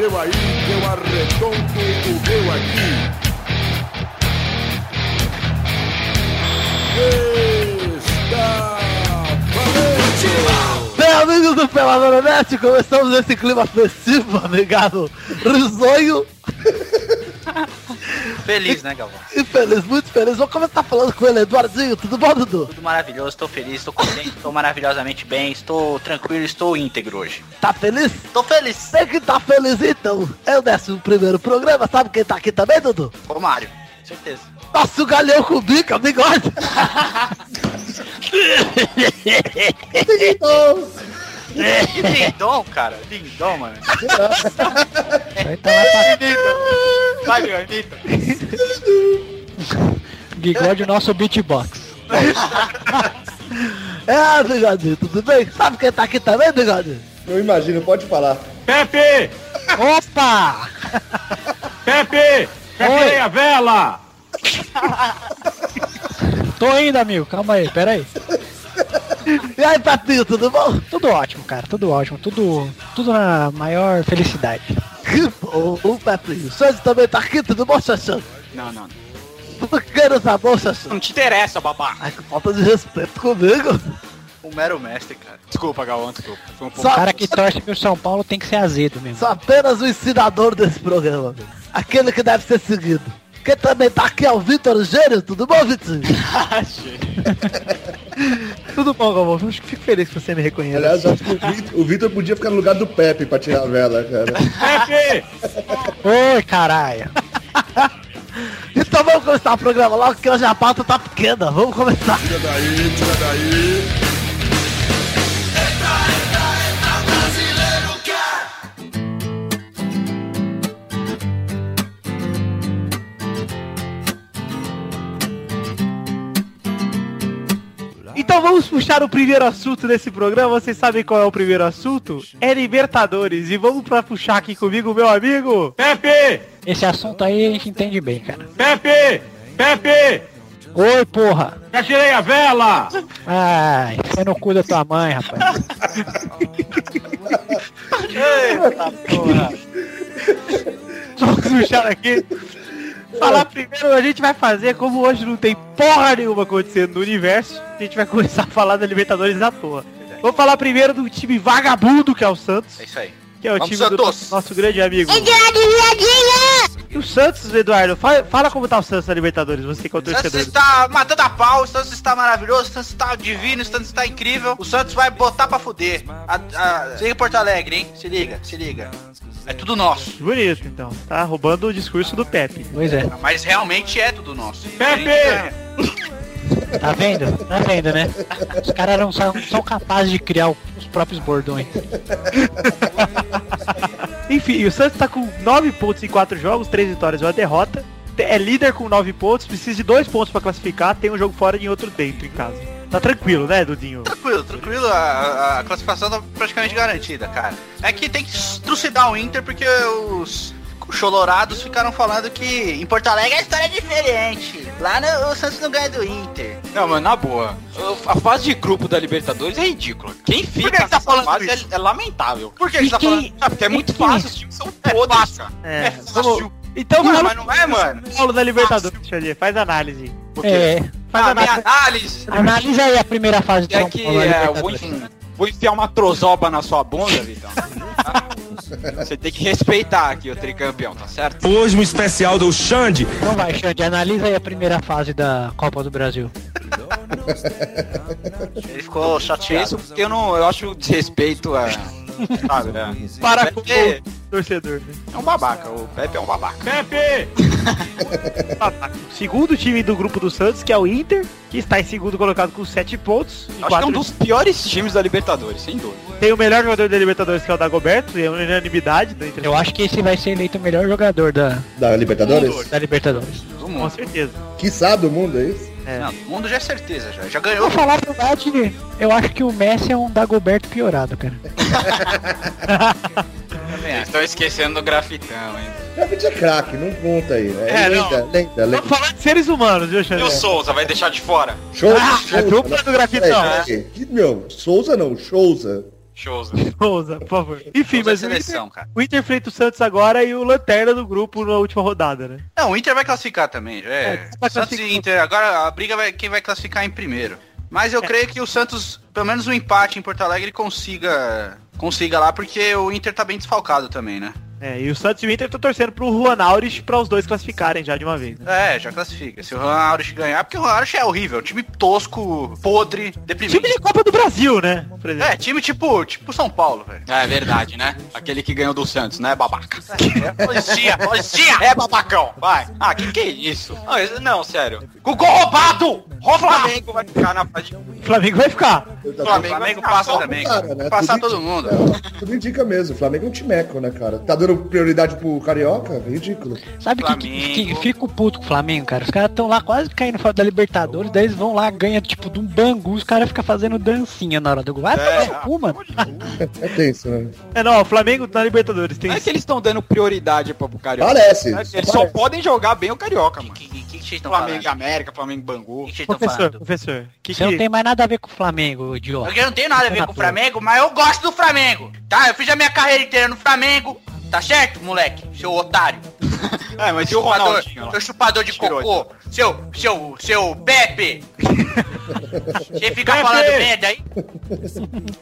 seu aí, que eu arredondo o meu aqui. Está valente! Bem, amigos do Peladora Net, começamos nesse clima festivo, amigado. Risonho Feliz, né, Galvão? feliz, muito feliz. Vou começar falando com ele, Eduardinho. Tudo bom, Dudu? Tudo maravilhoso, estou feliz, estou contente, estou maravilhosamente bem, estou tranquilo, estou íntegro hoje. Tá feliz? Estou feliz. Tem que tá feliz então. É o décimo primeiro programa, sabe quem tá aqui também, Dudu? Ô, Mário, certeza. Nosso galhão com bica, bigode. Que lindom, cara. Lindom, mano. Vai, meu, Anitta. Bigode nosso beatbox. É, bigodinho, tudo bem? Sabe quem tá aqui também, bigode? Eu imagino, pode falar. Pepe! Opa! Pepe! Pepe a vela! Tô indo, amigo. Calma aí, pera aí. E aí, Pepinho, tudo bom? Tudo ótimo, cara. Tudo ótimo. Tudo, tudo na maior felicidade. Que bom, o Pepinho. O Santos também tá aqui, tudo bom, Xaxã? Não, não. Por que não tá bom, Xaxã? Não te interessa, babá. Ai, que falta de respeito comigo. O mero mestre, cara. Desculpa, Galvão, desculpa. Foi um pouco... O cara que torce pro São Paulo tem que ser azedo mesmo. Sou apenas o ensinador desse programa, amigo. Aquele que deve ser seguido. Quem também tá aqui é o Vitor Gênio, tudo bom, Vitor? tudo bom, Galvão. Eu Fico feliz que você me reconhece. Aliás, acho que o Vitor, o Vitor podia ficar no lugar do Pepe pra tirar a vela, cara. Pepe! Oi, caralho. Então vamos começar o programa logo, que hoje a pauta tá pequena. Vamos começar. Tira daí, tira daí. Então vamos puxar o primeiro assunto desse programa. Vocês sabem qual é o primeiro assunto? É Libertadores. E vamos pra puxar aqui comigo, meu amigo. Pepe! Esse assunto aí a gente entende bem, cara. Pepe! Pepe! Oi, porra. Já tirei a vela! Ai, você não cuida da tua mãe, rapaz. Eita porra. Vamos puxar aqui. Falar primeiro, a gente vai fazer, como hoje não tem porra nenhuma acontecendo no universo, a gente vai começar a falar da Libertadores à toa. Vamos falar primeiro do time vagabundo que é o Santos, É isso aí. que é o Vamos, time do Santos! nosso grande amigo. E o Santos, Eduardo, fala, fala como tá o Santos na Libertadores, você que é o O Santos torcedor. está matando a pau, o Santos está maravilhoso, o Santos está divino, o Santos está incrível. O Santos vai botar pra fuder. A, a... Se liga Porto Alegre, hein? Se liga, se liga. É tudo nosso. Bonito, então. Tá roubando o discurso do Pepe. Pois é. Mas realmente é tudo nosso. Pepe! Tá vendo? Tá vendo, né? Os caras não são, são capazes de criar os próprios bordões. Enfim, o Santos tá com 9 pontos em 4 jogos, 3 vitórias e uma derrota. É líder com 9 pontos, precisa de 2 pontos pra classificar, tem um jogo fora e outro dentro em casa. Tá tranquilo, né, Dudinho? Tranquilo, tranquilo, a, a classificação tá praticamente garantida, cara. É que tem que trucidar o Inter porque os cholorados ficaram falando que em Porto Alegre a história é diferente. Lá no, o Santos não ganha do Inter. Não, mano, na boa. A fase de grupo da Libertadores é ridícula. Quem que fica você tá falando fase é, isso? é lamentável. Por que você tá quem- falando? Ah, porque é muito fácil, os times são podres, cara. É, É vamos- fácil. Então Não, mas não é, mano. Paulo da Libertadores, Xavier, faz análise. É. Faz Ah, minha análise. Analisa aí a primeira fase do é que é, vou, Libertadores. enfim, vou enfiar uma trozoba na sua bunda, Vitão. Tá? Você tem que respeitar aqui o tricampeão, tá certo? Hoje um especial do Xande. Então vai, Xande, analisa aí a primeira fase da Copa do Brasil. Ele ficou chateado. Isso porque eu não. Eu acho desrespeito a. Sabe, né? Para com o torcedor. Né? é um babaca, o Pepe é um babaca. Pepe! Segundo time do grupo do Santos, que é o Inter, que está em segundo colocado com 7 pontos. Acho que é quatro- um dos piores times da Libertadores, sem dúvida. Tem o melhor jogador da Libertadores, que é o Dagoberto, é uma unanimidade do Inter. Eu acho que esse vai ser eleito o melhor jogador da, Da Libertadores? da Libertadores. Do Com mundo. certeza. Quiçá do mundo, é isso? É. Não, o mundo já é certeza, já. Já Pra ganhou. falar a verdade, eu acho que o Messi é um Dagoberto piorado, cara. Vocês estão esquecendo do grafitão, hein? Grafite é craque, não conta aí. né? É, lenda, não. lenda, lenda. Vamos falar de seres humanos, viu, E Xavier? o Souza vai deixar de fora? Show, Ah, Souza, é dupla né? do grafitão. Peraí, peraí. Que, meu, Souza não, Souza. Souza, por favor. Enfim, Souza é mas o Inter, seleção, cara. o Inter enfrenta o Santos agora e o Lanterna do grupo na última rodada, né? Não, o Inter vai classificar também. É. É, vai Santos classificar. e Inter. Agora a briga vai quem vai classificar em primeiro. Mas eu creio que o Santos, pelo menos um empate em Porto Alegre, consiga consiga lá, porque o Inter tá bem desfalcado também, né? É, e o Santos e o Inter estão torcendo pro Juan Aures pra os dois classificarem já de uma vez. né? É, já classifica. Se o Juan Aurich ganhar, porque o Juan Aurich é horrível, time tosco, podre, deprimente. Time de Copa do Brasil, né? É, time tipo, tipo São Paulo, velho. É verdade, né? Aquele que ganhou do Santos, né, babaca? É, Policia, policia! É babacão, vai. Ah, que que é isso? Não, não, sério. Com gol roubado! O Flamengo vai ficar na fase. O Flamengo vai ficar. O Flamengo passa também, cara. Né? Vai Passar todo mundo. É, tudo indica mesmo. O Flamengo é um timeco, né, cara? Tá dando prioridade pro Carioca? Ridículo. Sabe que, que, que fico puto com o Flamengo, cara? Os caras estão lá quase caindo fora da Libertadores, daí eles vão lá, ganha tipo de um bangu, os caras ficam fazendo dancinha na hora do gol. Vai É, tomar no cu, mano. É tenso, né? É, não, o Flamengo na Libertadores tem... Não é que eles estão dando prioridade pro, Carioca. Parece. Só Eles só parece. podem jogar bem o Carioca, mano. que, que, que vocês estão Flamengo falando? América, Flamengo Bangu. O que vocês estão Professor, falando? professor. Que Você não que... tem mais nada a ver com o Flamengo, idiota. Porque eu não tenho nada a ver com o Flamengo, mas eu gosto do Flamengo, tá? Eu fiz a minha carreira inteira no Flamengo, tá certo, moleque? Seu otário. É, mas e o Chupador, seu chupador de Tirou cocô. Seu, seu, seu Pepe. Você fica Pepe! falando merda aí?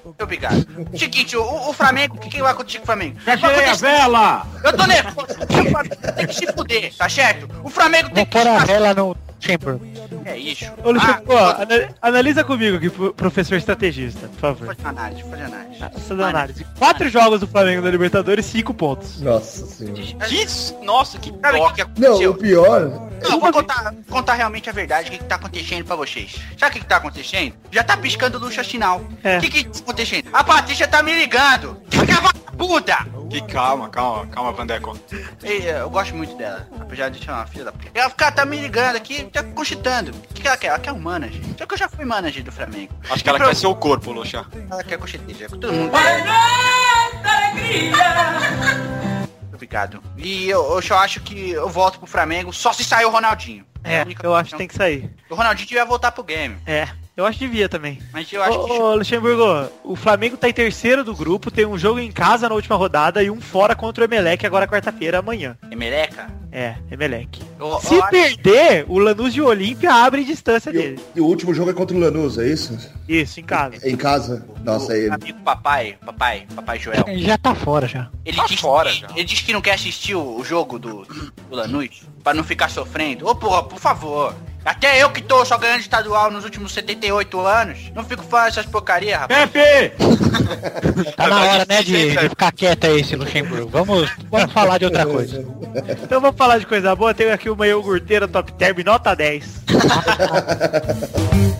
Muito obrigado. Seguinte, o, o Flamengo, o que, que vai acontecer com o Flamengo? Já Vai tirei a vela! Eu tô nervoso. O Flamengo tem que se fuder, tá certo? O Flamengo tem Vou que pôr a vela no Chamber. É isso. Ô, Luciano, Ah, analisa comigo aqui, pro- professor estrategista, por favor. Faz análise, faz análise. Essa da análise. Quatro jogos do Flamengo na Libertadores, cinco pontos. Nossa senhora. Que, nossa, que o que, que Não, aconteceu? o pior. Não, eu vou contar, contar realmente a verdade, o que, que tá acontecendo pra vocês. Sabe o que, que tá acontecendo? Já tá piscando luz sinal. O É. que, que tá acontecendo? A Patrícia tá me ligando. Aquela puta! Que calma, calma, calma, Vandeco. Eu gosto muito dela, apesar de ser uma filha da puta. Ela fica, tá me ligando aqui, tá conchitando. O que, que ela quer? Ela quer um manager. Só que eu já fui manager do Flamengo. Acho que ela quer seu corpo, Luxa. Ela quer conchiteja, é com todo mundo. Obrigado. E eu, eu só acho que eu volto pro Flamengo só se sair o Ronaldinho. É, única eu acho que tem que sair. O Ronaldinho devia voltar pro game. É, eu acho que devia também. Mas eu acho que... Ô, ô, Luxemburgo, o Flamengo tá em terceiro do grupo, tem um jogo em casa na última rodada e um fora contra o Emelec agora quarta-feira, amanhã. É meleca? É, Emelec. Eu- Se eu acho- perder, o Lanús de Olímpia abre distância E o, dele. e o último jogo é contra o Lanús, é isso? Isso, em casa. É em casa? Nossa, o aí. amigo papai, papai, papai Joel. Ele já tá fora já. Ele Tá diz, fora já. ele diz que não quer assistir o, o jogo do, do Lanús pra não ficar sofrendo. Ô porra, por favor. Até eu que tô só ganhando estadual nos últimos 78 anos, não fico falando essas porcarias, rapaz. Pepe! Tá na hora, né, de, de ficar quieto aí, esse Luxemburgo. Vamos, vamos falar de outra coisa. Então vamos falar de coisa boa. Tem aqui uma iogurteira top term, nota 10.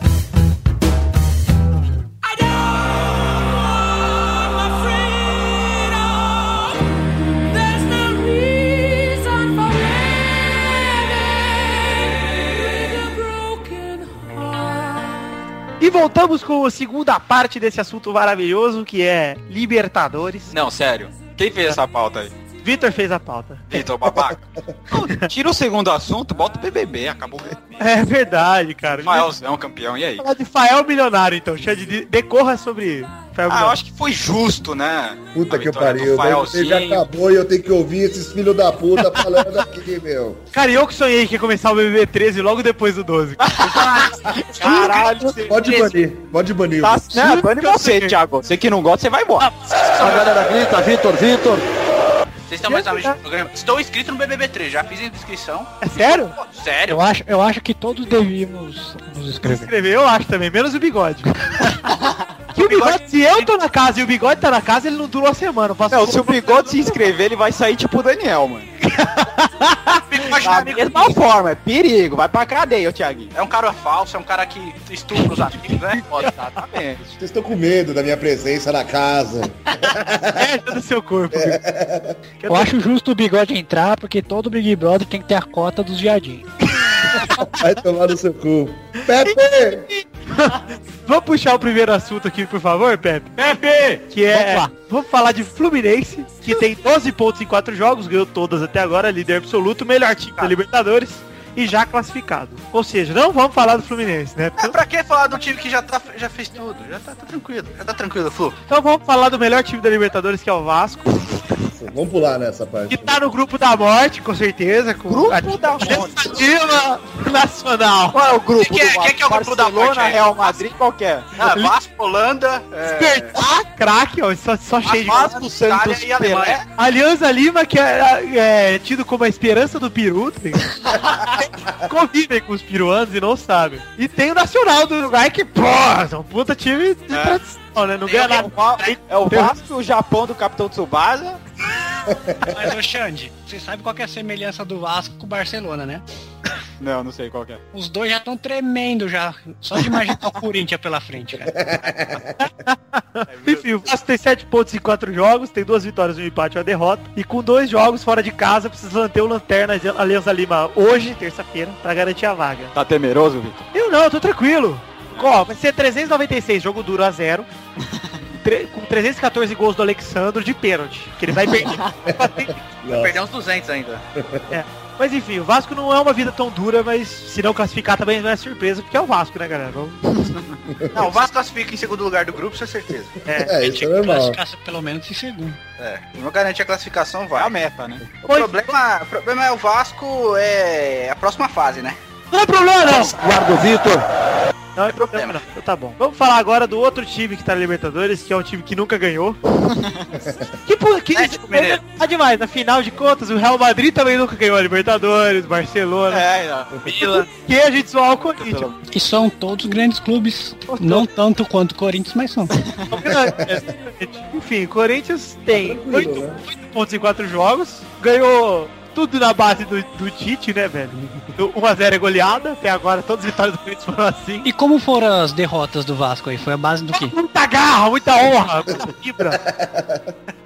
E voltamos com a segunda parte desse assunto maravilhoso, que é Libertadores. Não, sério. Quem fez essa pauta aí? Vitor fez a pauta. Vitor Babaca. Tira o segundo assunto, bota o BBB, acabou. É verdade, cara. Rafaelzão, campeão, e aí? Falar de Fael Milionário, então. Decorra sobre Fael Ah, eu acho que foi justo, né? Puta A que pariu. Mas você já Faelzinho. acabou e eu tenho que ouvir esses filhos da puta falando aqui, meu. Cara, eu que sonhei que ia começar o BBB 13 logo depois do 12. Caralho, Pode banir, pode banir. Tá, né? Bane você, Thiago. Você que não gosta, você vai embora. A galera grita, Vitor, Vitor. Vocês estão mais no programa. Estou inscrito no BBB 3, já fiz a inscrição. É sério? Pô, sério? Eu acho, eu acho que todos devíamos nos inscrever. Escrever, eu acho também, menos o bigode. que o bigode, se eu tô na casa e o bigode tá na casa, ele não dura uma semana. Eu faço Não, se o bigode se inscrever, ele vai sair tipo o Daniel, mano. Bigode Da mesma forma, é perigo, vai pra cadeia, ô Thiaguinho. É um cara falso, é um cara que estupra os amigos, né? Exatamente. Vocês estão com medo da minha presença na casa. merda do seu corpo. Eu acho justo o bigode entrar, porque todo Big Brother tem que ter a cota dos viadinhos. Vai tomar no seu cu. Pepe! Vamos puxar o primeiro assunto aqui, por favor, Pepe? Pepe! Que é. Vamos. Vamos falar de Fluminense, que tem 12 pontos em 4 jogos, ganhou todas até agora, líder absoluto, melhor time da Libertadores. E já classificado. Ou seja, não vamos falar do Fluminense, né? É, pra que falar do time que já, tá, já fez tudo? Já tá, tá tranquilo. Já tá tranquilo, Flu. Então vamos falar do melhor time da Libertadores, que é o Vasco. Vamos pular nessa parte. Que tá no grupo da morte, com certeza. Com Grupo a da morte. Nacional. Qual é o grupo Quem que é- do quem que é o grupo da morte aí? Real Madrid, qual que é? Ah, Vasco, Holanda, é, Despertar, craque, ó, só, só cheio de... Vasco, Santos, e Alemanha. Pelé. Alianza Lima, que é, é tido como a esperança do peru, tá? convivem com os peruanos e não sabem. E tem o Nacional do Uruguai, que, pô, é um puta time de É. tradição, né? Não Tem ganha nada. É o Vasco, o Japão do Capitão Tsubasa. Mas, ô Xande, você sabe qual que é a semelhança do Vasco com o Barcelona, né? Não, não sei qual que é. Os dois já estão tremendo já. Só de imaginar o Corinthians pela frente, cara. Enfim, o Vasco tem 7 pontos em 4 jogos, tem duas vitórias, um empate e uma derrota. E com dois jogos fora de casa, precisa manter o Lanterna Aliança Lima hoje, terça-feira, pra garantir a vaga. Tá temeroso, Vitor? Eu não, eu tô tranquilo. Ó, vai ser 396, jogo duro a zero. Com 314 gols do Alexandro de pênalti. Que ele vai perder. Nossa. Perdeu uns 200 ainda. Mas enfim, o Vasco não é uma vida tão dura, mas se não classificar também não é surpresa, porque é o Vasco, né, galera? Vamos- Não, o Vasco classifica em segundo lugar do grupo, isso é certeza. É, isso é Tinha que normal. classificar pelo menos em segundo. É, não garante a classificação, É a vai. meta, né? O Pois- problema, o problema é o Vasco, é a próxima fase, né? Não é problema, não! Guarda o Vitor. Não é problema, não. Então tá bom. Vamos falar agora do outro time que tá na Libertadores, que é um time que nunca ganhou. que por que Atlético Mineiro. tá demais, afinal de contas, o Real Madrid também nunca ganhou a Libertadores, Barcelona. É, Por que a gente zoar o Corinthians? E são todos grandes clubes. Não tanto quanto o Corinthians, mas são. Enfim, o Corinthians tem 8 né? pontos em 4 jogos, ganhou tudo na base do, do Tite, né, velho? 1x0 é goleada, até agora todas as vitórias do Corinthians foram assim. E como foram as derrotas do Vasco aí? Foi a base do quê? Muita garra, muita honra, muita fibra.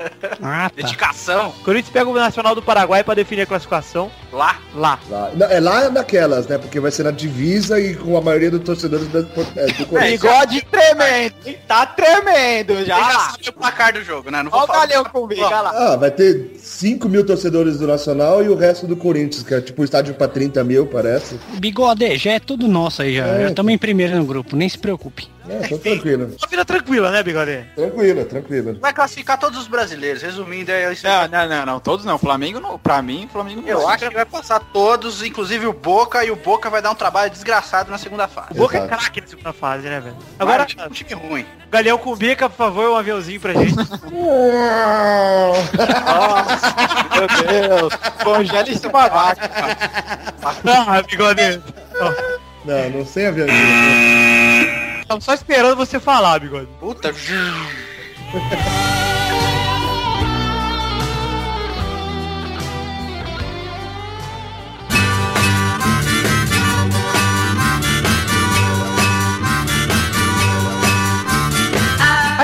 Ah, tá. Dedicação, Corinthians pega o Nacional do Paraguai pra definir a classificação lá. lá. Lá- não, é lá naquelas, né? Porque vai ser na divisa e com a maioria dos torcedores da- é, do Corinthians. Bigode tremendo, hein? Tá tremendo Você já. já sabe o placar do jogo, né? Não vou Olha o galhão comigo, olha lá. Ah, vai ter 5 mil torcedores do Nacional e o resto do Corinthians, que é tipo um estádio pra 30 mil, parece. Bigode, já é tudo nosso aí já. É. Já estamos em primeiro no grupo, nem se preocupe. É, tô tranquilo. Uma vida tranquila, né, Bigode? Tranquilo, tranquilo. Vai classificar todos os brasileiros. Resumindo, é isso. Não, não, não, não, todos não. Flamengo não. Pra mim, Flamengo não. Eu acho que vai passar todos, inclusive o Boca, e o Boca vai dar um trabalho desgraçado na segunda fase. O Boca é Exato. craque na segunda fase, né, velho? Agora, um time ruim. Galeão com bica, por favor, um aviãozinho pra gente. Meu Deus. Congela em cima da vaca. ah, Bigode. Não, não sei aviãozinho. Tava só esperando você falar, Bigode. Puta.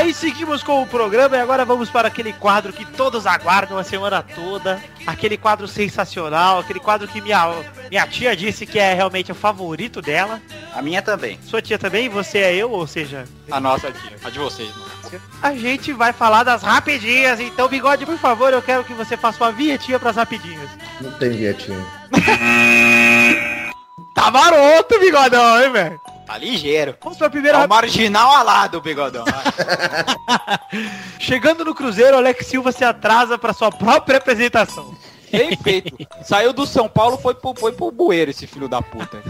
Aí seguimos com o programa e agora vamos para aquele quadro que todos aguardam a semana toda. Aquele quadro sensacional, aquele quadro que minha, minha tia disse que é realmente o favorito dela. A minha também. Sua tia também, você é eu, ou seja, A nossa tia. A de vocês, mano. a gente vai falar das rapidinhas. Então, Bigode, por favor, eu quero que você faça uma vinhetinha pras rapidinhas. Não tem vietinho. Tá maroto, Bigodão, hein, velho? Tá ligeiro. Vamos pra É primeira o rapidinha. marginal alado, bigodão. Chegando no Cruzeiro, Alex Silva se atrasa para sua própria apresentação. Bem feito. Saiu do São Paulo, foi pro, foi pro bueiro esse filho da puta.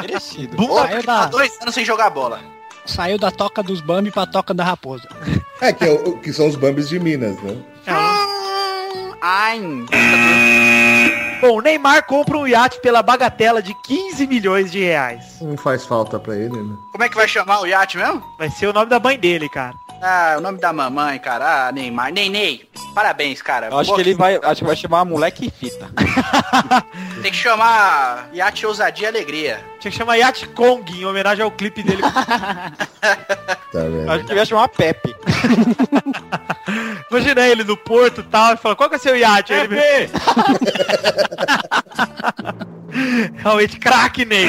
Merecido. Pô, Saiu tá da, dois anos sem jogar bola. saiu da toca dos Bambi pra toca da raposa. É, que, é o- que são os Bambis de Minas, né? Ai, Bom, Neymar compra um iate pela bagatela de 15 milhões de reais. Não faz falta pra ele, né? como é que vai chamar o iate mesmo? Vai ser o nome da mãe dele, cara. Ah, o nome da mamãe, cara. Ah, Neymar. Nenei. Parabéns, cara. Eu acho Pô, que ele vai. Acho que vai chamar moleque fita. Tem que chamar Iate Ousadia e Alegria. Tinha que chamar Yacht Kong em homenagem ao clipe dele. Tá vendo? Acho que vai chamar Pepe. Imagina ele no porto e tal, e fala, qual que é seu iate? Aí ele Pepe! realmente craque Ney.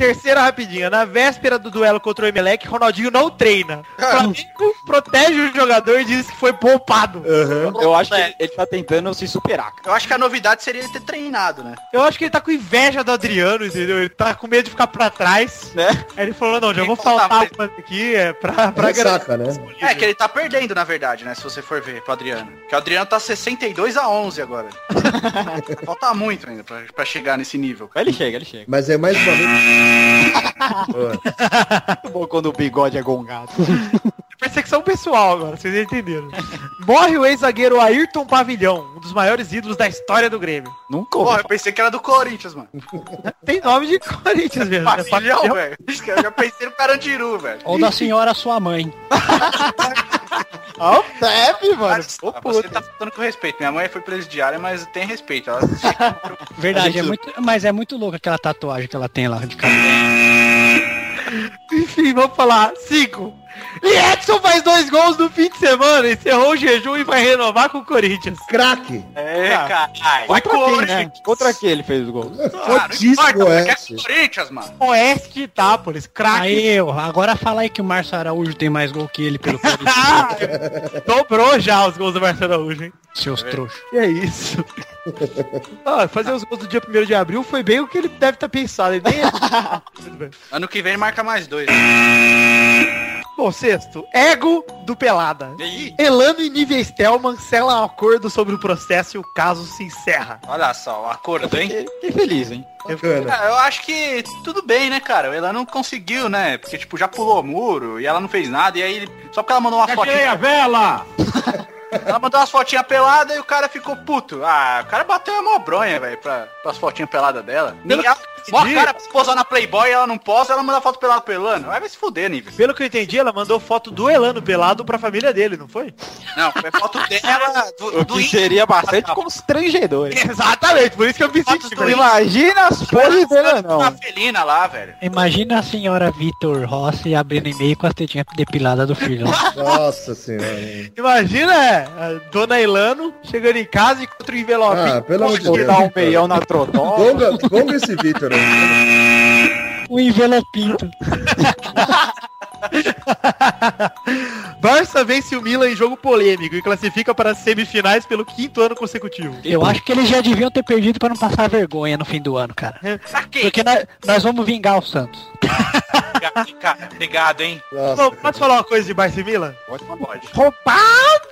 Terceira rapidinha. Na véspera do duelo contra o Emelec, Ronaldinho não treina. O Flamengo protege o jogador e diz que foi poupado. Aham. Eu acho que ele, tá tentando se superar. Eu acho que a novidade seria ele ter treinado, né? Eu acho que ele tá com inveja do Adriano, entendeu? Ele tá com medo de ficar pra trás. Né? Aí ele falou, não, já vou faltar aqui, é pra, pra Ressaca, né? É que ele tá perdendo, na verdade, né? Se você for ver pro Adriano. Que o Adriano tá 62 a 11 agora. Falta muito ainda pra, pra chegar nesse nível. Ele chega, ele chega. Mas é mais uma vez. Muito bom quando o bigode é gongado. Perseguição pessoal agora, vocês entenderam. Morre o ex-zagueiro Ayrton Pavilhão, um dos maiores ídolos da história do Grêmio. Nunca Porra, ouvi. eu pensei que era do Corinthians, mano. Tem nome de Corinthians mesmo. né? Pavilhão, velho. Eu já pensei no Carandiru, velho. Ou da senhora sua mãe. Ó, o Pepe, mano. Ô, você tá faltando com respeito. Minha mãe foi presidiária, mas tem respeito. Ela... Verdade, é muito, mas é muito louco aquela tatuagem que ela tem lá de cabelo. Enfim, vamos falar. Cinco. E Edson faz dois gols no fim de semana, encerrou o jejum e vai renovar com o Corinthians. Craque. É, caralho. Vai Contra quem, né? Corinthians. Contra quem ele fez o gol? Ah, importa, você quer esse. Corinthians, mano. Oeste de Itápolis, craque. Aí, eu, agora fala aí que o Márcio Araújo tem mais gol que ele pelo Corinthians, Ah, Dobrou já os gols do Marcelo Araújo, hein? seus trouxas. E é isso. Ah, fazer os gols do dia 1 de abril foi bem o que ele deve estar pensado. Ele nem... Tudo bem. Ano que vem marca mais dois. Bom, sexto. Ego do Pelada. E aí? Elano e Nívia Stelman selam acordo sobre o processo e o caso se encerra. Olha só, o acordo, hein? Fiquei, fiquei feliz, hein? Bacana. Ah, eu acho que tudo bem, né, cara? Ela não conseguiu, né? Porque, tipo, já pulou o muro e ela não fez nada. E aí, só porque ela mandou uma Achei fotinha. a vela! Ela mandou umas fotinhas peladas e o cara ficou puto. Ah, o cara bateu a mó bronha, velho, pra, pras fotinhas peladas dela. Nem ela, mó cara posar na Playboy e ela não posa, ela manda foto pelada pelando. Vai vai se fuder, nível. Pelo que eu entendi, ela mandou foto do Elano pelado pra família dele, não foi? Não, foi foto dela, do, O do que seria bastante constrangedor. Exatamente, por isso que eu me senti. Imagina as poses dele, não. Uma felina lá, velho. Imagina a senhora Vitor Rossi abrindo e-mail com as tetinhas depiladas do filho. Nossa senhora. Imagina, é, a dona Elano chegando em casa e encontra o envelope. Ah, pelo amor de Deus. dar um meião na trotó. Gonga, gonga esse Vitor aí. o envelopinto. Barça vence o Milan em jogo polêmico e classifica para as semifinais pelo quinto ano consecutivo. Eu acho que eles já deviam ter perdido pra não passar vergonha no fim do ano, cara. Pra quê? Porque nós, nós vamos vingar o Santos. Obrigado, hein? Nossa. Bom, posso falar uma coisa de Barça e Milan? Pode, pode. Roubado!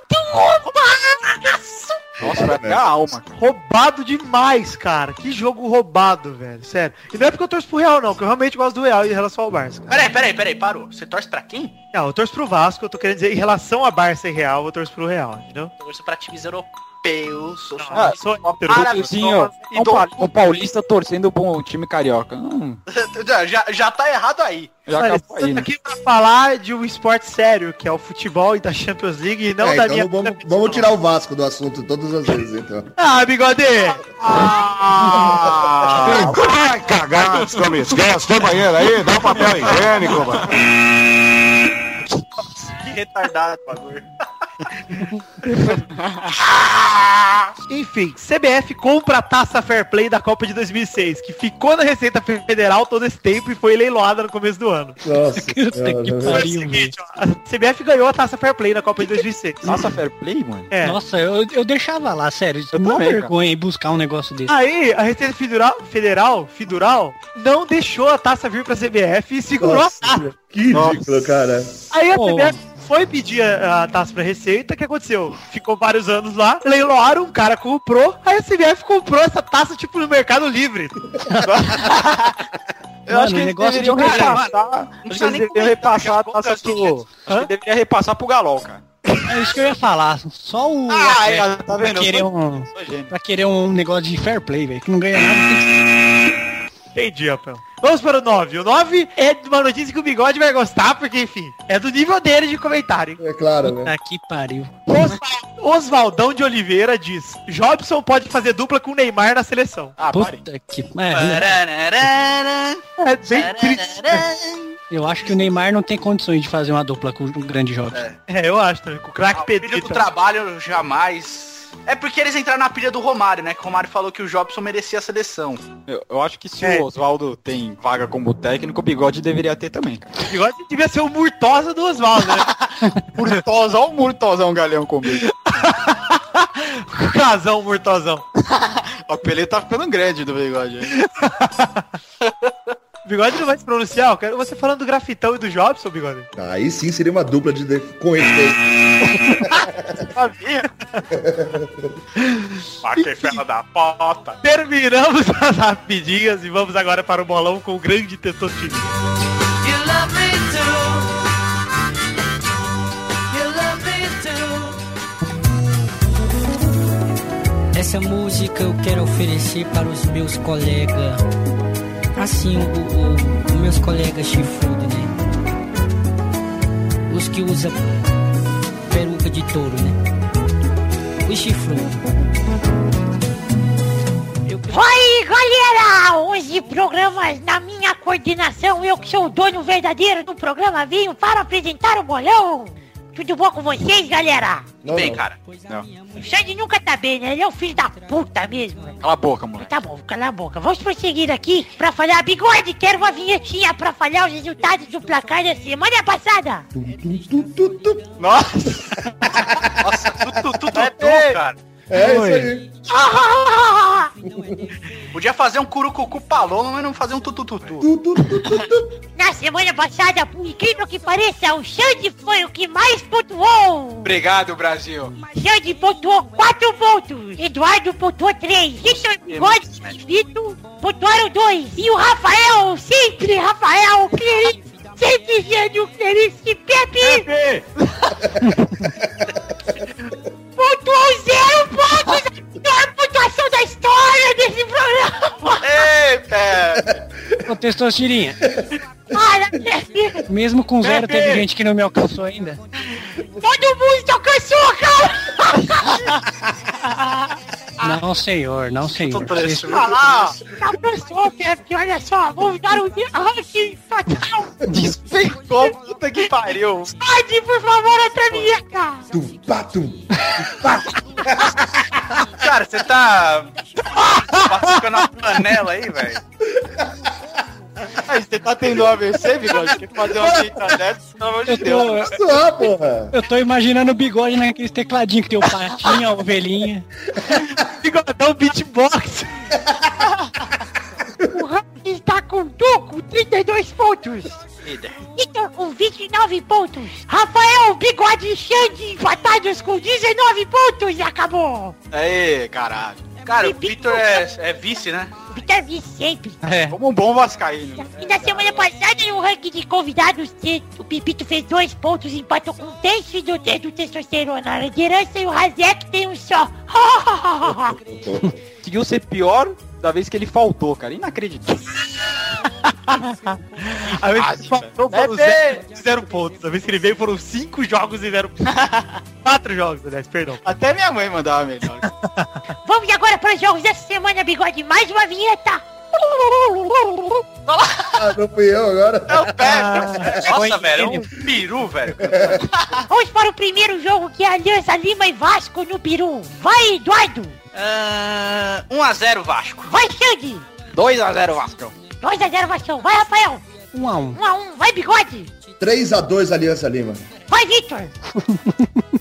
Nossa, vai até a alma. cara. Roubado demais, cara. Que jogo roubado, velho. Sério. E não é porque eu torço pro Real, não, porque eu realmente gosto do Real em relação ao Barça. Cara. Peraí, peraí, peraí, parou. Você torce pra quem? Não, eu torço pro Vasco, eu tô querendo dizer, em relação a Barça e Real, eu torço pro Real, entendeu? Eu torço pra times europeus. Sou só Ah, sou Paulistino, um, pa- um paulista torcendo pra um time carioca. Hum, já, já, tá errado aí. já Olha, acabou aí, estamos né? aqui pra falar de um esporte sério, que é o futebol e da Champions League, e não É, da então minha... vamos, vamos tirar o Vasco do assunto todas as vezes, então. Ah, bigode! Ah, vai cagar, você me esquece. Tem banheiro aí? Dá um papel higiênico, mano. Que retardado, bagulho. Enfim, CBF compra a taça Fair Play da Copa de 2006, que ficou na Receita Federal todo esse tempo e foi leiloada no começo do ano. Nossa Puta que senhora. Foi o pariu, seguinte, ó, a CBF ganhou a taça Fair Play na Copa de 2006. Nossa, fair play, mano. É. Nossa, eu, eu deixava lá, sério. Eu Uma também, vergonha em buscar um negócio desse. Aí, a Receita Federal, Federal, Federal não deixou a taça vir pra CBF e segurou a taça. Nossa, que ridículo, cara. Aí a Pô. CBF foi pedir a, a taça pra Receita, o que aconteceu? Ficou vários anos lá, leiloaram, um cara comprou, aí a CBF comprou essa taça, tipo, no Mercado Livre. Eu Mano, acho que o eles negócio deveriam de- Cara, repassar. Não Acho que eles nem deveriam repassar a taça pro. Acho que deveria repassar pro Galol, cara. É isso que eu ia falar. Só o. Ah, é, tá pra, vendo? Eu querer um, pra querer um negócio de fair play, velho. Que não ganha nada. Entendi, Rafael. Vamos para o 9. O 9 é de uma notícia que o Bigode vai gostar, porque, enfim, é do nível dele de comentário. É claro, que- né? Que pariu. Osvaldão de Oliveira diz, Jobson pode fazer dupla com o Neymar na seleção. Ah, pare. Puta que. É, É bem triste. eu acho que o Neymar não tem condições de fazer uma dupla com o grande jogo. É, eu acho também, com o craque Ah, do trabalho jamais É porque eles entraram na pilha do Romário, né? Que o Romário falou que o Jobson merecia a seleção. Eu, eu acho que se É. o Oswaldo tem vaga como técnico, o Bigode deveria ter também, cara. O bigode devia ser o Murtosa do Oswaldo, né? Murtosa, olha o Murtosão galhão comigo. Casão, Murtozão. O apelido tá ficando grande do Bigode. Bigode não vai se pronunciar, eu quero você falando do grafitão e do Jobson, bigode. Aí sim seria uma dupla de com respeito. Sabia? E ferro da pota. Terminamos as rapidinhas e vamos agora para o bolão com o grande Testosterinha. Essa música eu quero oferecer para os meus colegas. Assim, o, o- os meus colegas chifrudos, né? Os que usam peruca de touro, né? Os chifrudos. Vai, galera! 11 programas na minha coordenação. Eu que sou o dono verdadeiro do programa Vinho para apresentar o bolão. Tudo bom com vocês, galera? Não, Bem, não. cara. O Xande nunca tá bem, né? Ele é um filho da puta mesmo. né? Cala a boca, moleque. Tá bom, cala a boca. Vamos prosseguir aqui pra falar. Bigode, quero uma vinhetinha pra falar os resultados do placar da semana passada. Tum, tum, tum, tum, tum. Nossa, Nossa, tu, tu, tu, tu, tu, cara. É isso aí. Podia fazer um curucucu paloma, mas não fazer um tutututu. Tu, tu, tu, tu, tu. Na semana passada, por incrível que pareça, o Xande foi o que mais pontuou. obrigado, Brasil. Xande pontuou 4 pontos. Eduardo pontuou 3. Victor Bigode e Vitor pontuaram 2. E o Rafael, sempre Rafael, Clarice, sempre gênio, Clarice Pepe, pontuou da história desse programa. Eita! Ô, Testosterinha, mesmo com zero Pepe! teve gente que não me alcançou ainda. todo mundo te alcançou, cara. Não, senhor, não, senhor. Vocês- Ah, Alcançou, Pepe, olha só. Vamos dar um ranking total. Despencou, puta que pariu. Pode, por favor, outra vinheta. Tum, pá, tum. cara, você tá passando a panela aí, velho. Aí, você tá tendo um AVC, Bigode? Quer fazer uma jeita dessa? Pelo amor de Eu Deus. tô, Só, porra. eu tô imaginando o bigode naqueles tecladinhos que tem o patinho, a ovelhinha. Bigodão beatbox. O ranking está com Tu com 32 pontos. Vitor com 29 pontos. Rafael, Bigode e Xande empatados com 19 pontos e acabou. Aí, caralho. Cara, o Victor é, é vice, né? O Vitor vice sempre. É. Como um bom vascaíno. E na semana passada, no ranking de convidados, o Pipito fez dois pontos e empatou com o Tenso do, do Testosterona na liderança e o Razek tem um só. Conseguiu ser pior da vez que ele faltou, cara. Inacreditável. A vez Ah, que ele faltou foram zero, zero pontos. A vez que ele veio foram cinco jogos e zero pontos. Quatro jogos, aliás, perdão. Até minha mãe mandava melhor. Vamos agora para os jogos dessa semana, Bigode. Mais uma vinheta. Ah, não fui eu agora. É o pé. foi Nossa, velho, é um peru, velho. Vamos para o primeiro jogo, que é Aliança Lima e Vasco no Peru. Vai, Eduardo. Ah, 1x0 Vasco. Vai, Xande. 2x0 Vascão. 2x0 Vasco. Vai, Rafael. Um a um. 1x1. Vai, Bigode. 3x2 Aliança Lima. Vai, Victor.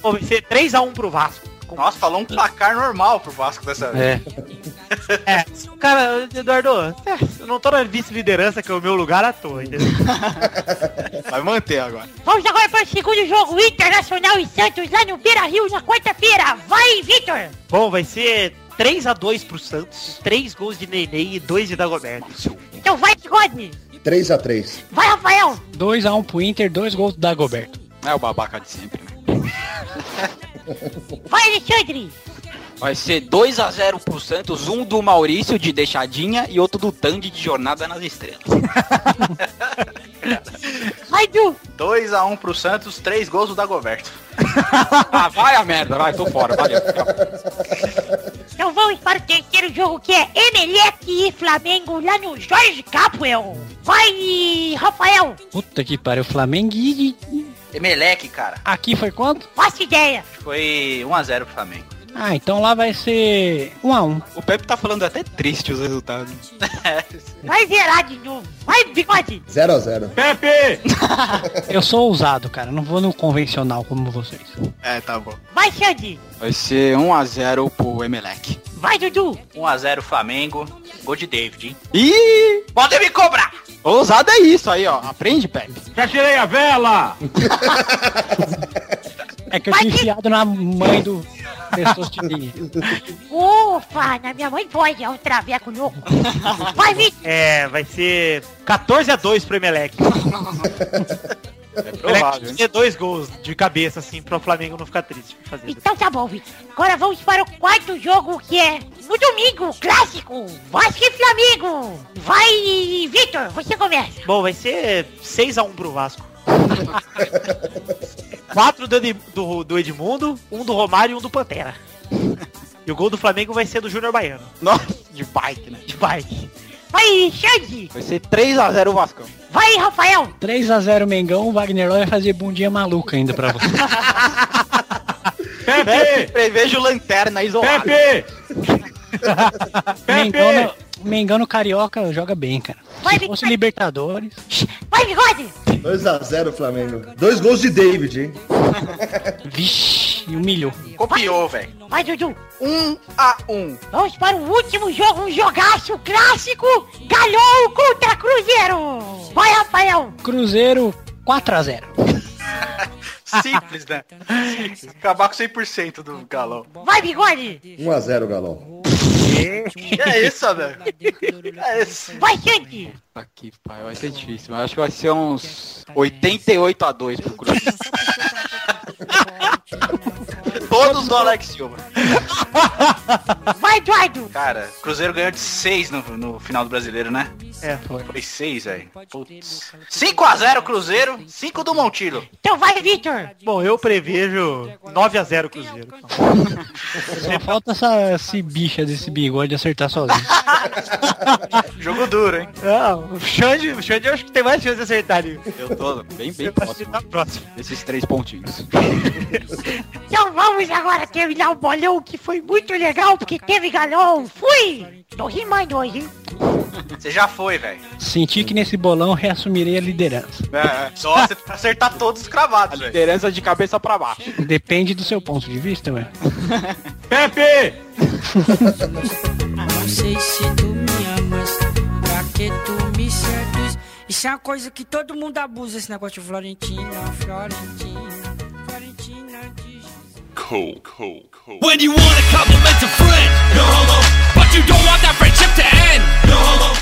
Pô, vai ser 3x1 pro Vasco. Nossa, falou um placar normal pro Vasco dessa vez. É. É, cara, Eduardo, é, eu não tô na vice-liderança, que é o meu lugar à toa, entendeu? Vai manter agora. Vamos agora para o segundo jogo, Internacional e Santos, lá no Beira Rio, na quarta-feira. Vai, Victor. Bom, vai ser 3x2 pro Santos, 3 gols de Nenê e 2 de Dagoberto. Então vai, Bigode. 3x3. Vai, Rafael. 2x1 pro Inter, dois gols do Dagoberto. É o babaca de sempre, né? Vai, Alexandre. Vai ser 2x0 pro Santos, um do Maurício de deixadinha e outro do Tandy de jornada nas estrelas. Vai, Du. 2x1 pro Santos, 3 gols do Dagoberto. ah, vai a merda, vai, tô fora, valeu. tchau. Então vamos para o terceiro jogo, que é Emelec e Flamengo, lá no Jorge Capwell. Vai, Rafael. Puta que pariu, Flamengo e... Emelec, cara. Aqui foi quanto? Faça ideia. Foi 1x0 pro Flamengo. Ah, então lá vai ser um a um. O Pepe tá falando até triste os resultados. Vai zerar de novo. Vai, bigode. 0x0. Pepe! Eu sou ousado, cara. Não vou no convencional como vocês. É, tá bom. Vai, Xande. Vai ser 1x0 pro Emelec. Vai, Dudu. 1x0 Flamengo. Gol de David, hein? Ih! Podem me cobrar! Ousado é isso aí, ó. Aprende, Pepe. Já tirei a vela! É que eu tinha enfiado na mãe do Testosterinha. Ufa, na minha mãe pode. É um traveco louco. Vai, Vitor. É, vai ser 14 a 2 pro Emelec. É provável, ter dois gols de cabeça, assim, pro Flamengo não ficar triste. por Fazer. Então tá bom, Vitor. Agora vamos para o quarto jogo, que é no domingo, clássico. Vasco e Flamengo. Vai, Vitor, você começa. Bom, vai ser 6 a 1 pro Vasco. 4 do, do, do Edmundo, um do Romário e um do Pantera. E o gol do Flamengo vai ser do Júnior Baiano. Nossa, de bike, né? De bike. Vai, Xande. Vai ser 3x0 o Vascão. Vai, Rafael. 3x0 Mengão, o Wagner vai fazer bundinha maluca ainda pra você. Pepe, Pepe! prevejo lanterna isolada. Pepe! Mengão, No, Mengão Carioca joga bem, cara. Vai, Se fosse Vitor. Libertadores. Vai, bigode. 2x0 Flamengo. Dois gols de David, hein? Vixe, humilhou. Copiou, velho. Vai, Dudu. 1x1. Vamos para o último jogo, um jogaço clássico. Galhou contra Cruzeiro. Vai, Rafael. Cruzeiro 4x0. Simples, né? Simples. Acabar com 100% do galão. Vai, bigode. 1x0 Galão. É isso, velho. É isso. Vai, Xande. Aqui, pai, vai ser difícil, mas acho que vai ser uns 88x2 pro Cruzeiro. Todos do Alex Silva. Vai, Eduardo. Cara, Cruzeiro ganhou de 6 no, no final do brasileiro, né? É, foi. Foi 6, velho. Putz. 5x0 Cruzeiro, 5 do Montilho. Então vai, Vitor. Bom, eu prevejo 9 a 0 Cruzeiro. Só falta essa, esse bicha desse bigode acertar sozinho. Jogo duro, hein? Não, o Xande, o Xande eu acho que tem mais chance de acertar ali. Eu tô bem, bem que próximo tá próximo. desses três pontinhos. Então vamos agora terminar o bolão que foi muito legal porque teve galão. Fui. Tô rimando hoje, hein? Você já foi, velho. Senti que nesse bolão reassumirei a liderança. É, só você acertar todos os cravados, velho. Liderança de cabeça pra baixo. Depende do seu ponto de vista, velho. Pepe! Não sei se tu me amas, pra que tu me seduz. Isso é uma coisa que todo mundo abusa, esse negócio de Florentina, Florentina, Florentina de When you wanna compliment a friend, no homo, but you don't want that friendship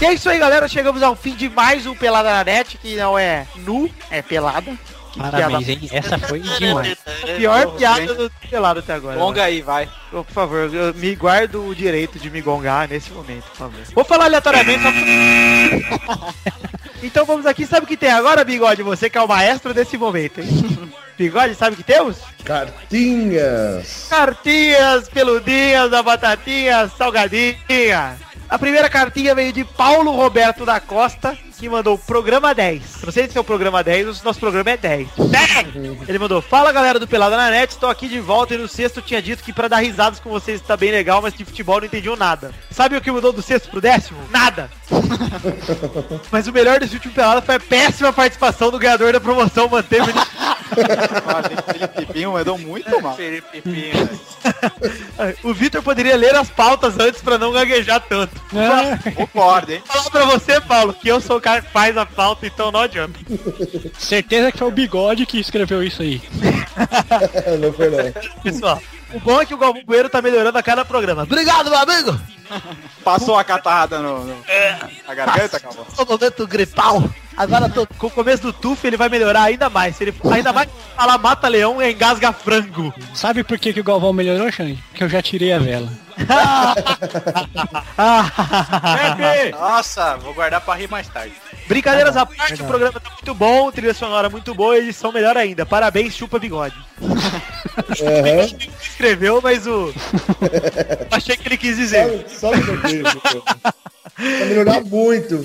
E é isso aí, galera. Chegamos ao fim de mais um Pelada na Net, que não é nu, é pelada. Parabéns, hein? Essa foi demais. Pior piada do pelado até agora. Longa aí, vai. Por favor, eu me guardo o direito de me gongar nesse momento, por favor. Vou falar aleatoriamente só... Então vamos aqui, sabe o que tem agora, Bigode? Você que é o maestro desse momento, hein? Bigode, sabe o que temos? Cartinhas. Cartinhas, peludinhas, da batatinha, salgadinha. A primeira cartinha veio de Paulo Roberto da Costa, que mandou programa 10. Não sei se é o programa 10 o nosso programa é 10. 10! Ele mandou, fala galera do Pelada na Net, estou aqui de volta e no sexto eu tinha dito que pra dar risadas com vocês está bem legal, mas de futebol não entendiam nada. Sabe o que mudou do sexto pro décimo? Nada! mas o melhor desse último Pelada foi a péssima participação do ganhador da promoção Manteve Felipe Pinho mandou muito mal. Felipe Pinho, velho. O Vitor poderia ler as pautas antes pra não gaguejar tanto. Ah, Concordo, hein? Falar pra você, Paulo, que eu sou o cara que faz a pauta, então não adianta. certeza que foi o bigode que escreveu isso aí. não foi não. Pessoal, o bom é que o Galvão Bueno tá melhorando a cada programa. Obrigado, meu amigo! Passou a catarrada no, no- na garganta, acabou. Tô momento gripal. Agora tô com o começo do tufo, ele vai melhorar ainda mais. Se ele ainda mais falar mata leão e engasga frango. Sabe por que, que o Galvão melhorou, Xande? Que eu já tirei a vela. Nossa, vou guardar pra rir mais tarde. Brincadeiras à parte, o programa tá muito bom, trilha sonora muito boa, edição melhor ainda. Parabéns, chupa bigode. Aham. Escreveu, mas o. Achei que ele quis dizer. Só, só. Vai melhorar muito.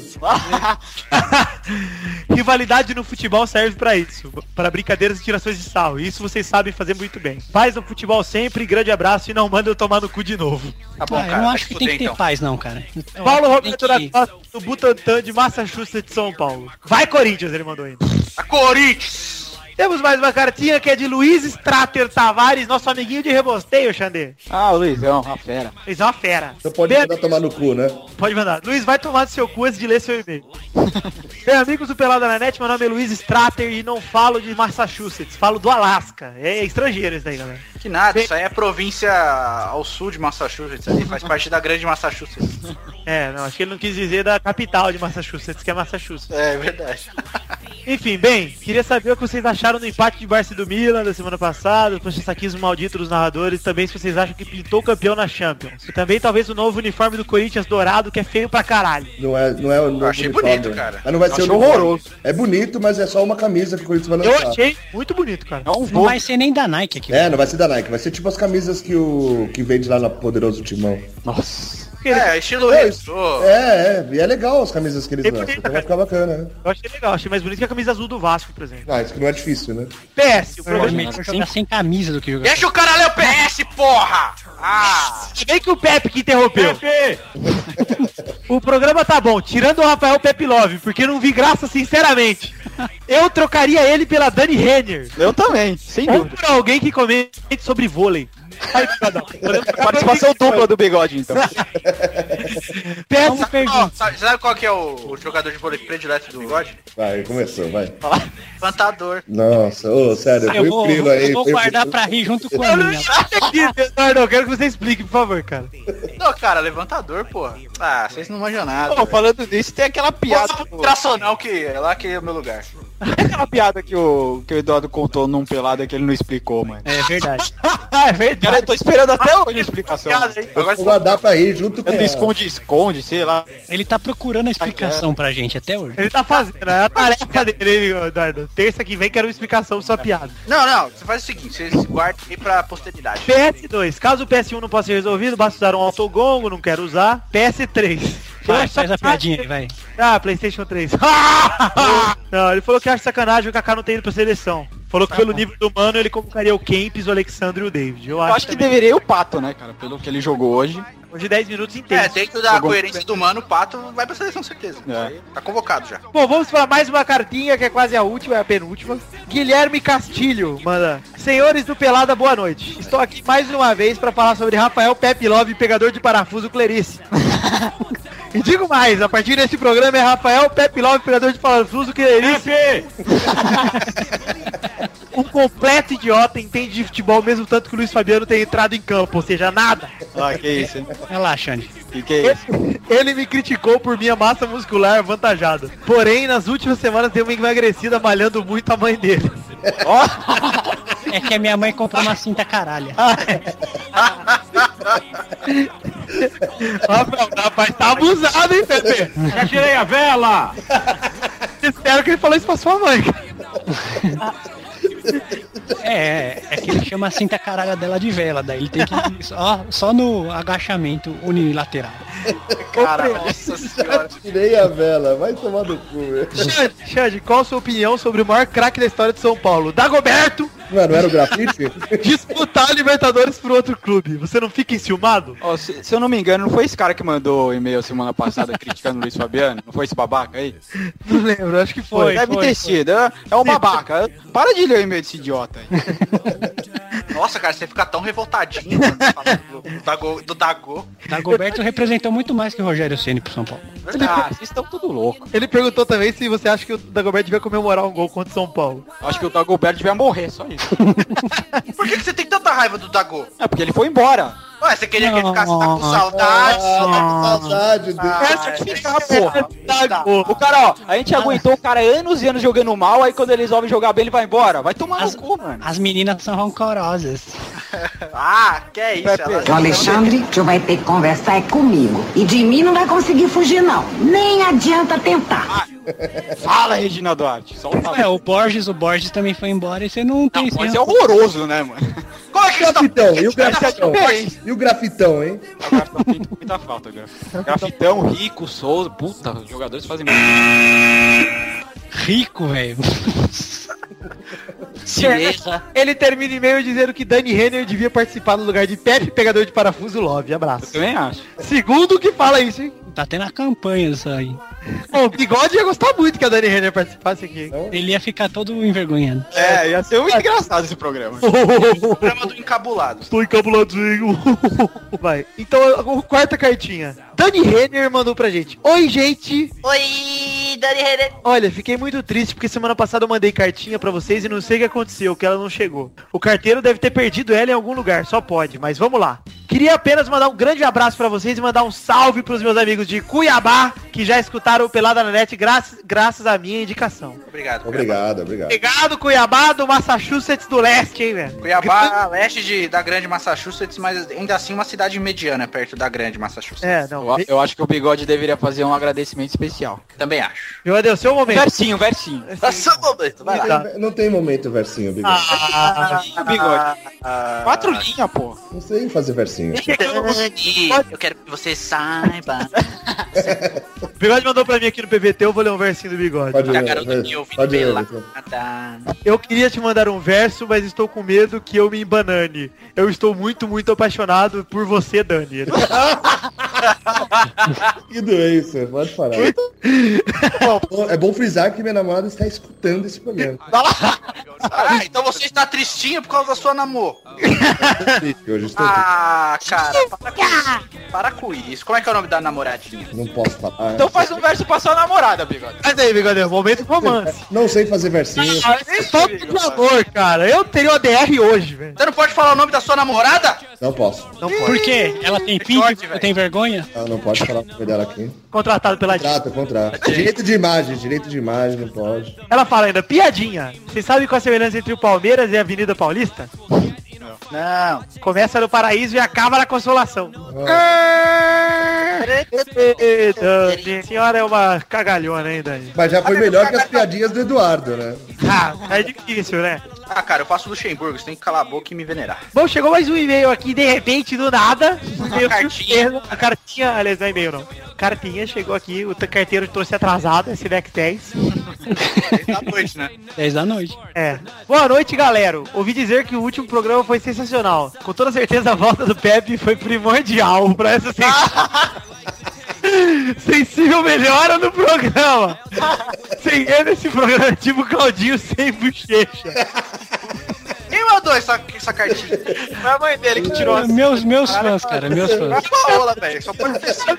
Rivalidade no futebol serve pra isso, para brincadeiras e tirações de sarro. E Isso vocês sabem fazer muito bem. Paz no futebol sempre, grande abraço e não manda eu tomar no cu de novo. Tá bom, Ah, eu cara. não vai acho que tem que ter então. paz, não, cara. Eu Paulo acho que Roberto da Costa, do Butantã de Massachusetts de São Paulo. Vai Corinthians, ele mandou ainda. A Corinthians! Temos mais uma cartinha que é de Luiz Strater Tavares, nosso amiguinho de rebosteio, Xandê. Ah, o Luizão, a fera. Luiz é uma fera. Você pode Bem, mandar tomar no cu, né? Pode mandar. Luiz, vai tomar no seu cu antes de ler seu e-mail. Bem, amigos do Pelada na Net, meu nome é Luiz Strater e não falo de Massachusetts, falo do Alasca. É estrangeiro isso daí, galera. Que nada, isso aí é província ao sul de Massachusetts, ali faz parte da grande Massachusetts. É, não, acho que ele não quis dizer da capital de Massachusetts, que é Massachusetts. É verdade. Enfim, bem, queria saber o que vocês acharam do empate de Barça e do Milan da semana passada, o saquismo maldito dos narradores, também se vocês acham que pintou o campeão na Champions. E também talvez o novo uniforme do Corinthians dourado, que é feio pra caralho. Não é, não é o novo achei uniforme. bonito, cara. Mas não vai Eu ser o achei horroroso. É bonito, mas é só uma camisa que o Corinthians vai Eu lançar. achei muito bonito, cara. Não voo. vai ser nem da Nike aqui. É, não vai ser da Nike, vai ser tipo as camisas que o que vende lá no Poderoso Timão. Nossa. É, estilo É, retrô. É, é, e é legal as camisas que eles É lançam, bonita, então vai ficar bacana, né? Eu achei legal, achei mais bonito que a camisa azul do Vasco, por exemplo. Ah, isso que não é difícil, né? PS, o É problema melhor jogar sem camisa do que jogar. Deixa o cara ler o PS, porra! Ah! Bem que o Pepe que interrompeu. o programa tá bom, tirando o Rafael Pepe Love, porque não vi graça, sinceramente. Eu trocaria ele pela Dani Renner. Eu também, sem Ou dúvida. por alguém que comente sobre vôlei. Ai, um. Participação dupla do bigode, então. Perguntar. Ó, sabe, sabe qual que é o, o jogador de vôlei predileto do bigode? Vai, começou, vai. Plantador. Nossa, ô, sério, Eu vou, o Frilo aí. eu vou guardar pra rir junto com eu a não eu quero que você explique, por favor, cara. Não, cara, levantador, porra. Ah, vocês não manjam nada. Pô, falando nisso, tem aquela piada. Tracional que é lá que é o meu lugar. Aquela piada que o, que o Eduardo contou num pelado que ele não explicou, mano. É verdade. É verdade. Cara, eu tô esperando até hoje a explicação. Piada, hein? Eu Agora vou guardar pra rir junto com esconde, esconde, sei lá. Ele tá procurando a explicação pra gente até hoje. Ele tá fazendo, é a tarefa dele, Eduardo. Terça que vem quero uma explicação pra sua piada. Não, não, você faz o seguinte, você guarda aí pra posteridade. PS2, caso o PS1 não possa ser resolvido, basta usar um autogongo, não quero usar. PS3. Vai, faz a piadinha aí, vai. Ah, Playstation 3. não, ele falou que acha sacanagem o Kaká não ter ido pra seleção. Falou que pelo nível do mano ele convocaria o Kempis, o Alexandre e o David. Eu Eu acho, acho que também. deveria ir o Pato, né, cara? Pelo que ele jogou hoje. Hoje 10 minutos É, inteiros. dentro da coerência do mano, o Pato vai pra seleção, certeza. É. Tá convocado já. Bom, vamos para mais uma cartinha que é quase a última, é a penúltima. Guilherme Castilho manda. Senhores do Pelada, boa noite. Estou aqui mais uma vez para falar sobre Rafael Pepe Love, pegador de parafuso Clerice. e digo mais, a partir desse programa é Rafael Pepe Love, pegador de parafuso Clerice. um completo idiota, entende de futebol mesmo tanto que o Luiz Fabiano tem entrado em campo, ou seja, nada. Ah, que isso, hein? Relaxa, Andy. Que que é isso? Ele me criticou por minha massa muscular avantajada. Porém, nas últimas semanas deu uma emagrecida malhando muito a mãe dele. É que a minha mãe comprou uma cinta caralha. Rafael, rapaz, tá abusado, hein, Pepe? Já tirei a vela! Espero que ele falou isso pra sua mãe. É, é que ele chama a cinta caralha dela de vela, daí ele tem que só, só no agachamento unilateral. Cara, nossa senhora. Tirei a vela, vai tomar no cu. Xande, Xande, qual a sua opinião sobre o maior craque da história de São Paulo? Dagoberto Não, não era o grafite? disputar a Libertadores pro outro clube. Você não fica enciumado? Ó, se, se eu não me engano, não foi esse cara que mandou e-mail semana passada criticando o Luiz Fabiano? Não foi esse babaca aí? Não lembro, acho que foi. Foi. Deve ter sido. É, é um babaca. Para de ler o e-mail desse idiota aí. Nossa, cara, você fica tão revoltadinho mano, falando do Dago. Do Dago. Dagoberto representou muito mais que o Rogério Ceni pro São Paulo. Ah, vocês estão tudo louco. Ele perguntou também se você acha que o Dagoberto devia comemorar um gol contra o São Paulo. Acho que o Dagoberto devia morrer, só isso. Por que, que você tem tanta raiva do Dago? É porque ele foi embora. Ué, você queria que ele ficasse tá com saudade? Ah, saudade dele. Ah, que é, ficar, porra. Dago. O cara, ó, a gente aguentou o cara anos e anos jogando mal, aí quando ele resolve jogar bem, ele vai embora. Vai tomar As- no cu, mano. As meninas são rancorosas. Ah, que é isso? O Alexandre, tu vai ter que conversar é comigo. E de mim não vai conseguir fugir, não. Nem adianta tentar. Fala, Regina Duarte. Solta É, o Borges, o Borges também foi embora e você não tem... Não, sem- mas é horroroso, né, mano? Como é que tá... Grafitão, e o Essa é grafitão? diferença. E o grafitão, hein? Agora tá feito muita falta, cara. Grafitão, Rico, Souza, puta, os jogadores fazem muito. Rico, velho. Ele termina e-mail dizendo que Dani Renner devia participar no lugar de Pepe, pegador de parafuso Love. Abraço. Também acho. Segundo que fala isso, hein? Tá tendo a campanha isso aí. Bom, o Bigode ia gostar muito que a Dani Renner participasse aqui. Ele ia ficar todo envergonhado. É, ia ser muito engraçado esse programa. Programa do encabulado. Estou encabuladinho. Vai. Então, a quarta cartinha. Dani Renner mandou pra gente. Oi, gente. Oi, Dani Renner. Olha, fiquei muito triste porque semana passada eu mandei cartinha pra vocês e não sei o que aconteceu, que ela não chegou. O carteiro deve ter perdido ela em algum lugar, só pode, mas vamos lá. Queria apenas mandar um grande abraço pra vocês e mandar um salve pros meus amigos de Cuiabá, que já escutaram o Pelada na Net graças, graças à minha indicação. Obrigado. Obrigado, obrigado. Obrigado, Cuiabá do Massachusetts do Leste, hein, velho? Cuiabá, leste de, da grande Massachusetts, mas ainda assim uma cidade mediana perto da grande Massachusetts. É, não. Eu, eu acho que o Bigode deveria fazer um agradecimento especial. Também acho. Meu Deus, seu momento. Versinho, versinho. Nossa, momento, vai lá. Não, não tem momento versinho, Bigode. Ah, Bigode. Quatro linhas, pô. Não sei fazer versinho. Dani, eu quero que você saiba. o Bigode mandou pra mim aqui no PVT, eu vou ler um versinho do Bigode. Pode A ler, garota me ouvindo pelada. Eu queria te mandar um verso, mas estou com medo que eu me embanane. Eu estou muito, muito apaixonado por você, Dani. Que doença, pode parar. Bom, é bom frisar que minha namorada está escutando esse programa. Ah, então você está tristinho por causa da sua namor. Hoje estou Ah, cara, para com isso. Para com isso. Como é que é o nome da namoradinha? Não posso falar. Então faz um verso pra sua namorada, Bigode. Mas aí, Bigode, momento romance. Não sei fazer versinho. Ah, é falta de amor, cara. Eu teria o ADR hoje, velho. Você não pode falar o nome da sua namorada? Não posso. Não pode. Por quê? Ela tem pinto, velho. tem vergonha? Ah, não pode falar o nome dela aqui. Contratado pela Contrato, contrato. Direito de imagem, direito de imagem, não pode. Ela fala ainda, piadinha. Vocês sabem qual a semelhança entre o Palmeiras e a Avenida Paulista? Não. Começa no paraíso e acaba na consolação. Ah. Eita, a senhora é uma cagalhona, hein, Dani? Mas já foi melhor que as piadinhas do Eduardo, né? Ah, é difícil, né? Ah, cara, eu faço Luxemburgo, você tem que calar a boca e me venerar. Bom, chegou mais um e-mail aqui, de repente, do nada. Uma cartinha. A cartinha, aliás, não é e-mail não. Cartinha chegou aqui, o carteiro trouxe atrasado, esse deck 10. Da noite, né? 10 da noite. É. Boa noite, galera. Ouvi dizer que o último programa foi sensacional. Com toda certeza a volta do Pepe foi primordial pra essa sen- sensível melhora no programa. Sem ele, esse programa é tipo Claudinho sem bochecha. Quem mandou essa, essa cartinha? Foi a mãe dele que tirou a... Meus, meus fãs, cara, meus fãs. Velho. Só pode ter sido.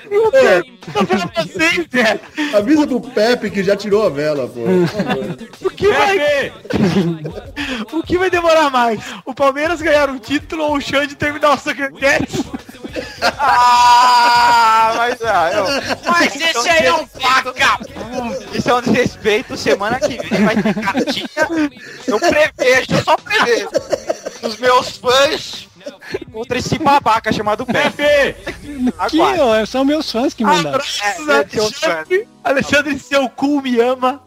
Tô pra vocês, Zé. Avisa pro Pepe que já tirou a vela, pô. O que vai... o que vai demorar mais? O Palmeiras ganhar um título ou o Xande terminar o Soccer Cats? Ah, mas ah, eu... Mas esse aí é um vagabundo. Isso é um desrespeito. Semana que vem vai ter cartinha. Eu prevejo, eu só prevejo. Os meus fãs contra esse babaca chamado Pepe. Que, ó, são meus fãs que mandaram. Abraços, É, teus Alexandre. Alexandre, seu cu me ama.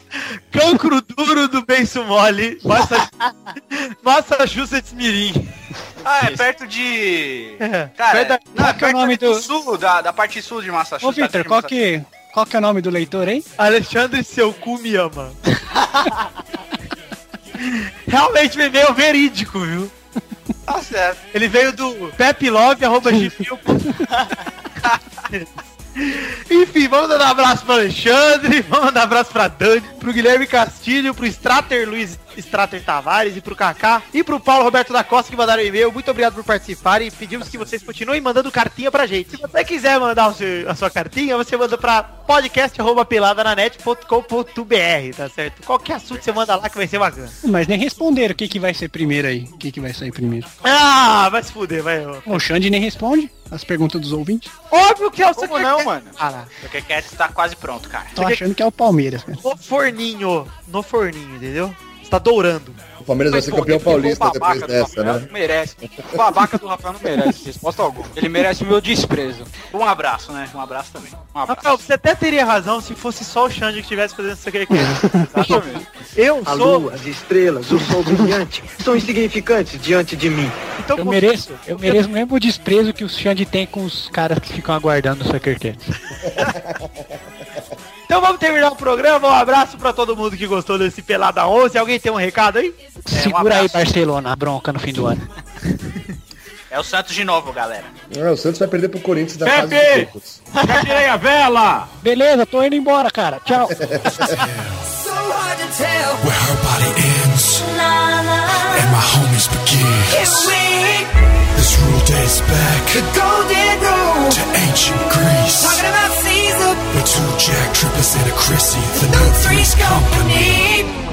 Cancro duro do Benço Mole. Massa- Massachusetts Mirim. Ah, é perto de. É. Cara, Perto não, Qual é que é o nome do do- sul, da, da parte sul de Massachusetts. Ô, Victor, qual que, qual que é o nome do leitor, hein? Alexandre, seu cu me ama. Realmente me veio verídico, viu? Tá certo. Ele veio do pepilove.gmail.com Enfim, vamos dar um abraço pro Alexandre, vamos dar um abraço pra Dani, pro Guilherme Castilho, pro Strater Luiz Strater Tavares e pro Kaká e pro Paulo Roberto da Costa que mandaram e-mail. Muito obrigado por participarem. Pedimos que vocês continuem mandando cartinha pra gente. Se você quiser mandar seu- a sua cartinha, você manda pra podcast.peladananet.com.br, tá certo? Qualquer assunto você manda lá que vai ser bacana. Mas nem responderam o que, que vai ser primeiro aí. O que, que vai sair primeiro. Ah, vai se fuder, vai. O Xande nem responde as perguntas dos ouvintes. Óbvio que é o Como Sucker não, Cat. mano? Cara, O Cat tá quase pronto, cara. Tô achando que é o Palmeiras, cara. no forninho, no forninho, entendeu? Está dourando. O Palmeiras vai ser campeão paulista depois dessa, né? Não merece. O babaca do Rafael não merece resposta alguma. Ele merece o meu desprezo. Um abraço, né? Um abraço também. Um abraço. Rafael, você até teria razão se fosse só o Xande que estivesse fazendo isso aqui. Exatamente. Eu A sou. lua, as estrelas, o sol brilhante são insignificantes diante de mim. Então, Eu mereço, eu mereço o mesmo desprezo que o Xande tem com os caras que ficam aguardando o Sucker Cats. Então vamos terminar o programa. Um abraço pra todo mundo que gostou desse Pelada 11. Alguém tem um recado aí? Segura aí, Barcelona, a bronca no fim do ano. É o Santos de novo, galera. Ah, o Santos vai perder pro Corinthians da fase de Pepe! grupos. Já tirei a vela! Beleza, tô indo embora, cara. Tchau. Where her body ends and my homies begin. This rule dates back to ancient Greece. Talking about Caesar, with two jack trippers and a Chrissy, the new three's company.